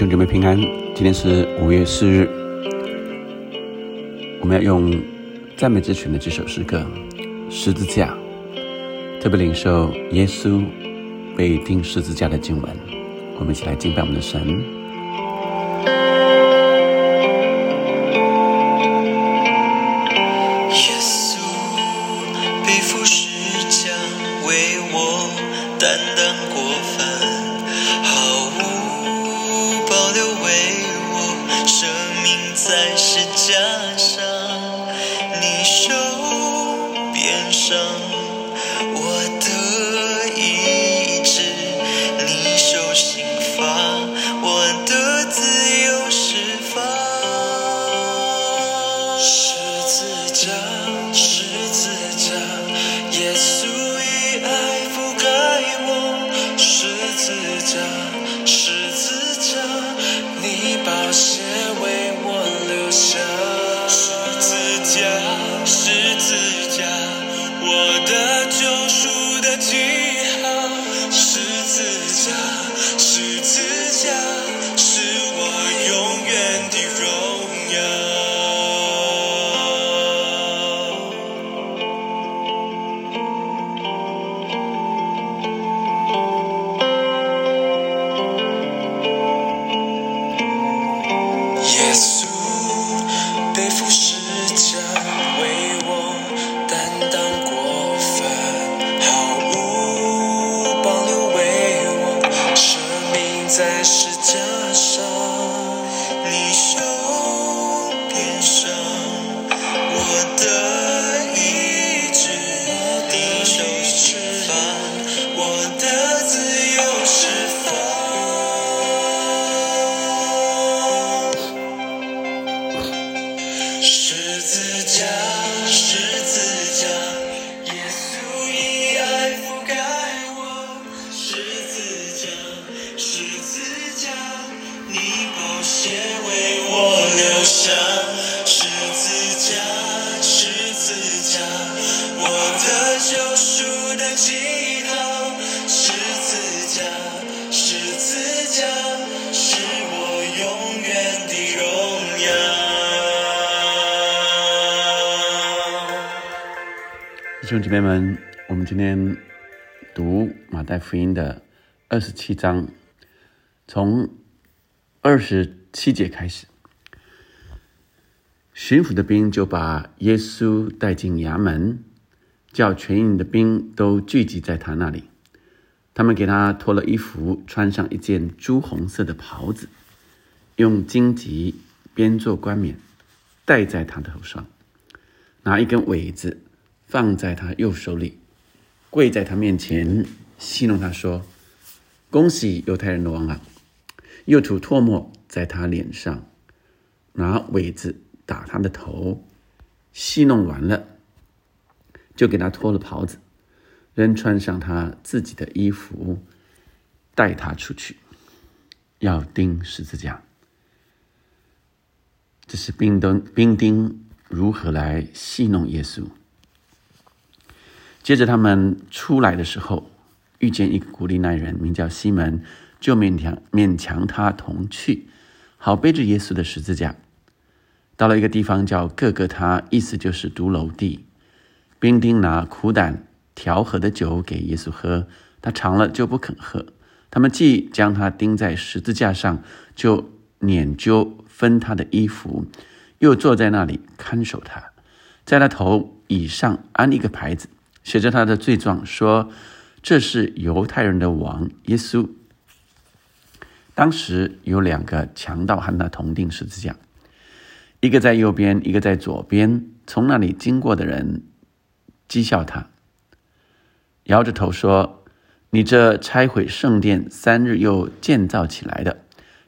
兄姊妹平安，今天是五月四日，我们要用赞美之泉的这首诗歌《十字架》，特别领受耶稣被钉十字架的经文。我们一起来敬拜我们的神。在世界上你弟兄姐妹们，我们今天读马太福音的二十七章，从二十七节开始，巡抚的兵就把耶稣带进衙门，叫全营的兵都聚集在他那里。他们给他脱了衣服，穿上一件朱红色的袍子，用荆棘编做冠冕戴在他的头上，拿一根苇子。放在他右手里，跪在他面前，戏弄他说：“恭喜犹太人的王啊！”又吐唾沫在他脸上，拿苇子打他的头，戏弄完了，就给他脱了袍子，仍穿上他自己的衣服，带他出去，要钉十字架。这是兵丁兵丁如何来戏弄耶稣？接着他们出来的时候，遇见一个古利奈人，名叫西门，就勉强勉强他同去，好背着耶稣的十字架。到了一个地方叫各个他，意思就是独楼地。兵丁拿苦胆调和的酒给耶稣喝，他尝了就不肯喝。他们既将他钉在十字架上，就捻揪分他的衣服，又坐在那里看守他，在他头以上安一个牌子。写着他的罪状，说这是犹太人的王耶稣。当时有两个强盗和他同定十字架，一个在右边，一个在左边。从那里经过的人讥笑他，摇着头说：“你这拆毁圣殿三日又建造起来的，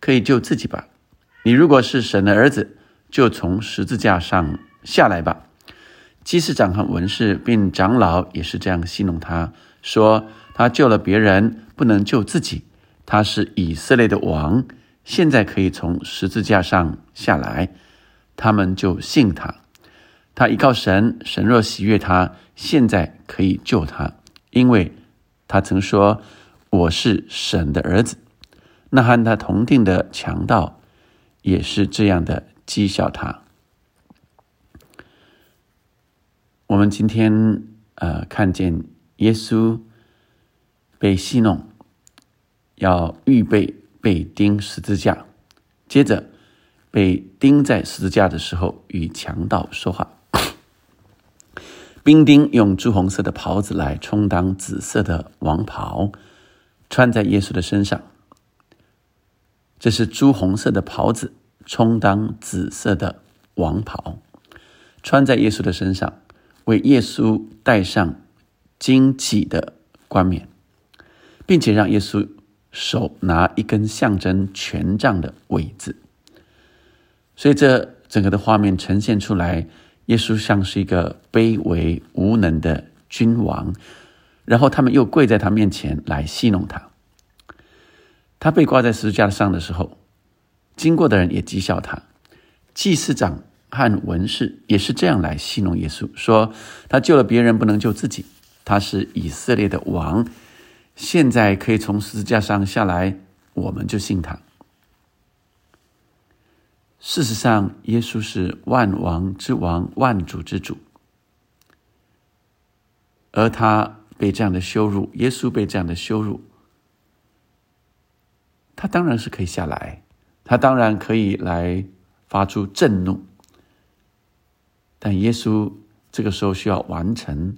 可以救自己吧？你如果是神的儿子，就从十字架上下来吧。”祭司长和文士并长老也是这样戏弄他，说他救了别人，不能救自己。他是以色列的王，现在可以从十字架上下来。他们就信他。他依靠神，神若喜悦他，现在可以救他，因为他曾说我是神的儿子。那和他同定的强盗也是这样的讥笑他。我们今天呃看见耶稣被戏弄，要预备被钉十字架，接着被钉在十字架的时候，与强盗说话。兵丁用朱红色的袍子来充当紫色的王袍，穿在耶稣的身上。这是朱红色的袍子充当紫色的王袍，穿在耶稣的身上，为耶稣戴上荆棘的冠冕，并且让耶稣手拿一根象征权杖的苇子。所以，这整个的画面呈现出来。耶稣像是一个卑微无能的君王，然后他们又跪在他面前来戏弄他。他被挂在十字架上的时候，经过的人也讥笑他。祭司长和文士也是这样来戏弄耶稣，说他救了别人，不能救自己。他是以色列的王，现在可以从十字架上下来，我们就信他。事实上，耶稣是万王之王、万主之主，而他被这样的羞辱，耶稣被这样的羞辱，他当然是可以下来，他当然可以来发出震怒，但耶稣这个时候需要完成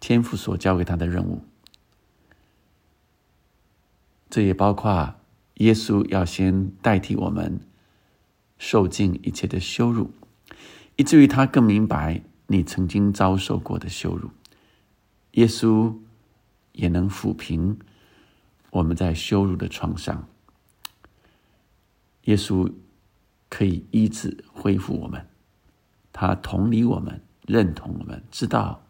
天父所交给他的任务，这也包括耶稣要先代替我们。受尽一切的羞辱，以至于他更明白你曾经遭受过的羞辱。耶稣也能抚平我们在羞辱的创伤。耶稣可以医治、恢复我们，他同理我们，认同我们，知道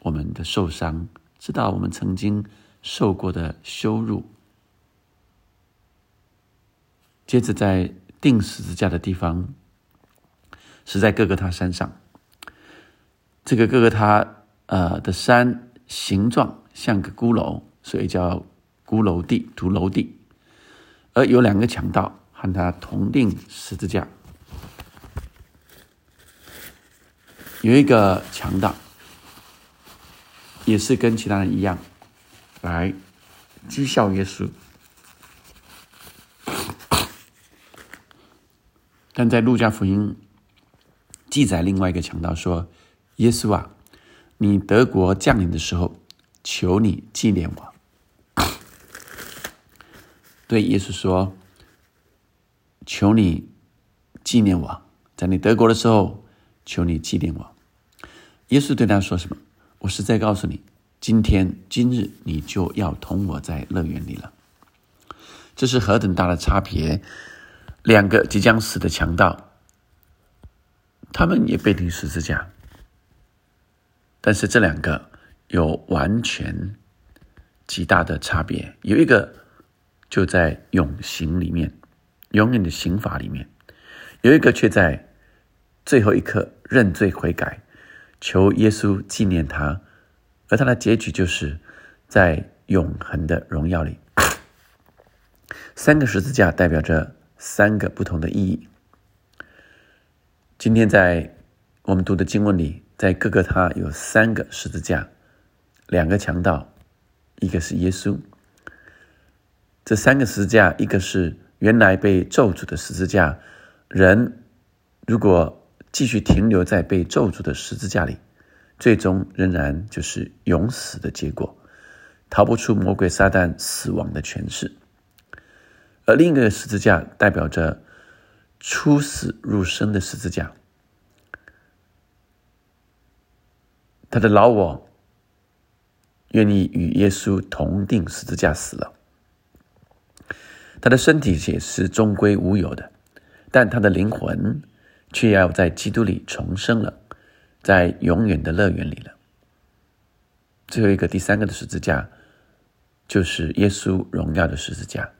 我们的受伤，知道我们曾经受过的羞辱。接着在。钉十字架的地方是在各个他山上。这个各个他呃的山形状像个骷髅，所以叫骷髅地、独楼地。而有两个强盗和他同钉十字架，有一个强盗也是跟其他人一样来讥笑耶稣。但在路加福音记载，另外一个强盗说：“耶稣啊，你德国降临的时候，求你纪念我。”对耶稣说：“求你纪念我，在你德国的时候，求你纪念我。”耶稣对他说什么？我是在告诉你，今天今日你就要同我在乐园里了。这是何等大的差别！两个即将死的强盗，他们也被钉十字架，但是这两个有完全极大的差别。有一个就在永刑里面，永远的刑罚里面；有一个却在最后一刻认罪悔改，求耶稣纪念他，而他的结局就是在永恒的荣耀里。三个十字架代表着。三个不同的意义。今天在我们读的经文里，在各个他有三个十字架，两个强盗，一个是耶稣。这三个十字架，一个是原来被咒诅的十字架，人如果继续停留在被咒诅的十字架里，最终仍然就是永死的结果，逃不出魔鬼撒旦死亡的权势。而另一个十字架代表着出死入生的十字架，他的老我愿意与耶稣同定十字架死了，他的身体也是终归无有的，但他的灵魂却要在基督里重生了，在永远的乐园里了。最后一个第三个的十字架，就是耶稣荣耀的十字架。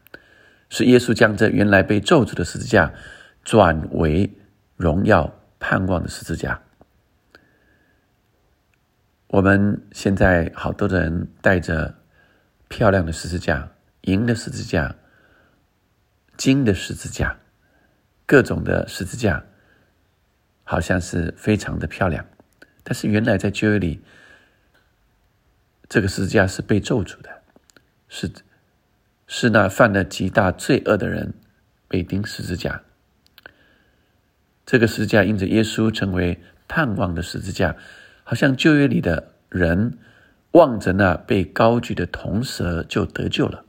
是耶稣将这原来被咒诅的十字架转为荣耀盼望的十字架。我们现在好多人带着漂亮的十字架、银的十字架，金的十字架，各种的十字架，好像是非常的漂亮。但是原来在旧约里，这个十字架是被咒诅的，是是那犯了极大罪恶的人被钉十字架。这个十字架因着耶稣成为盼望的十字架，好像旧约里的人望着那被高举的铜蛇就得救了。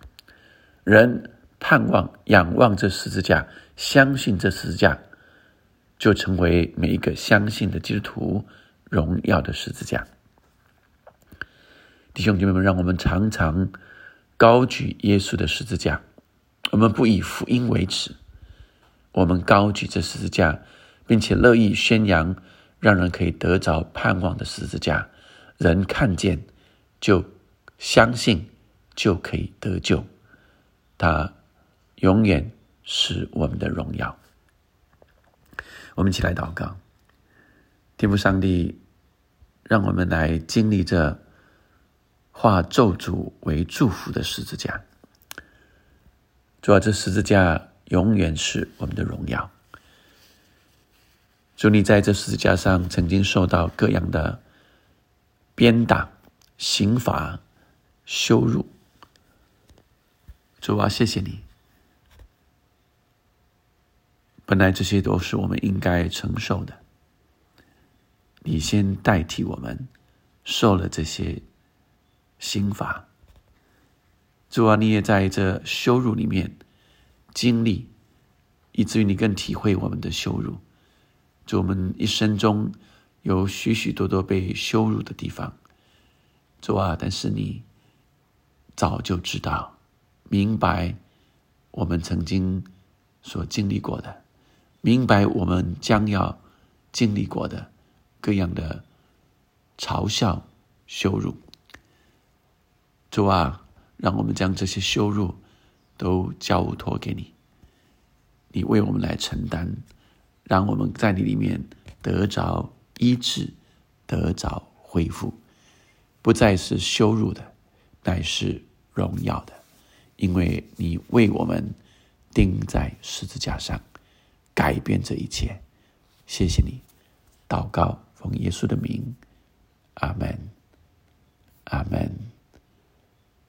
人盼望、仰望这十字架，相信这十字架，就成为每一个相信的基督徒荣耀的十字架。弟兄姐妹们，让我们常常高举耶稣的十字架。我们不以福音为耻，我们高举这十字架，并且乐意宣扬，让人可以得着盼望的十字架。人看见就相信，就可以得救。他永远是我们的荣耀。我们一起来祷告，天父上帝，让我们来经历这化咒诅为祝福的十字架。主啊，这十字架永远是我们的荣耀。主，你在这十字架上曾经受到各样的鞭打、刑罚、羞辱。主啊，谢谢你！本来这些都是我们应该承受的，你先代替我们受了这些刑罚。主啊，你也在这羞辱里面经历，以至于你更体会我们的羞辱。主，我们一生中有许许多多被羞辱的地方。主啊，但是你早就知道。明白我们曾经所经历过的，明白我们将要经历过的各样的嘲笑、羞辱。主啊，让我们将这些羞辱都交托给你，你为我们来承担，让我们在你里面得着医治，得着恢复，不再是羞辱的，乃是荣耀的。因为你为我们钉在十字架上，改变这一切，谢谢你。祷告奉耶稣的名，阿门，阿门。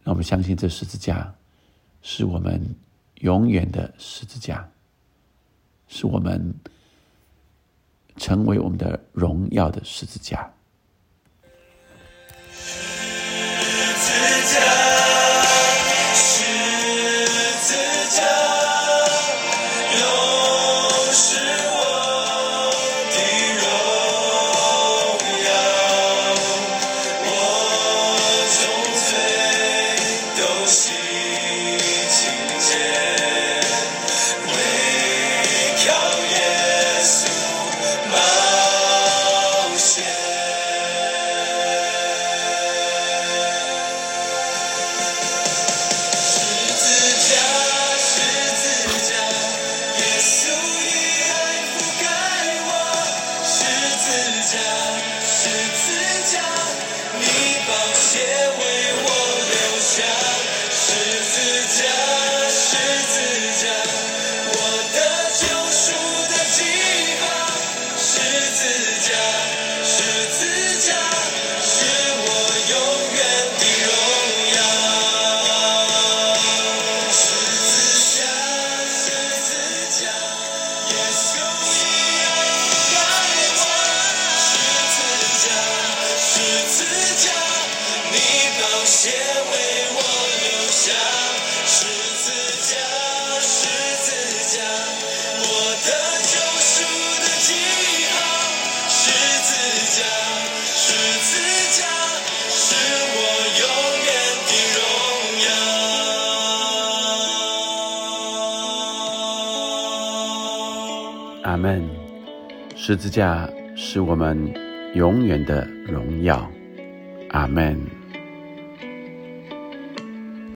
让我们相信这十字架是我们永远的十字架，是我们成为我们的荣耀的十字架。十字架十字架是我们永远的荣耀。阿门。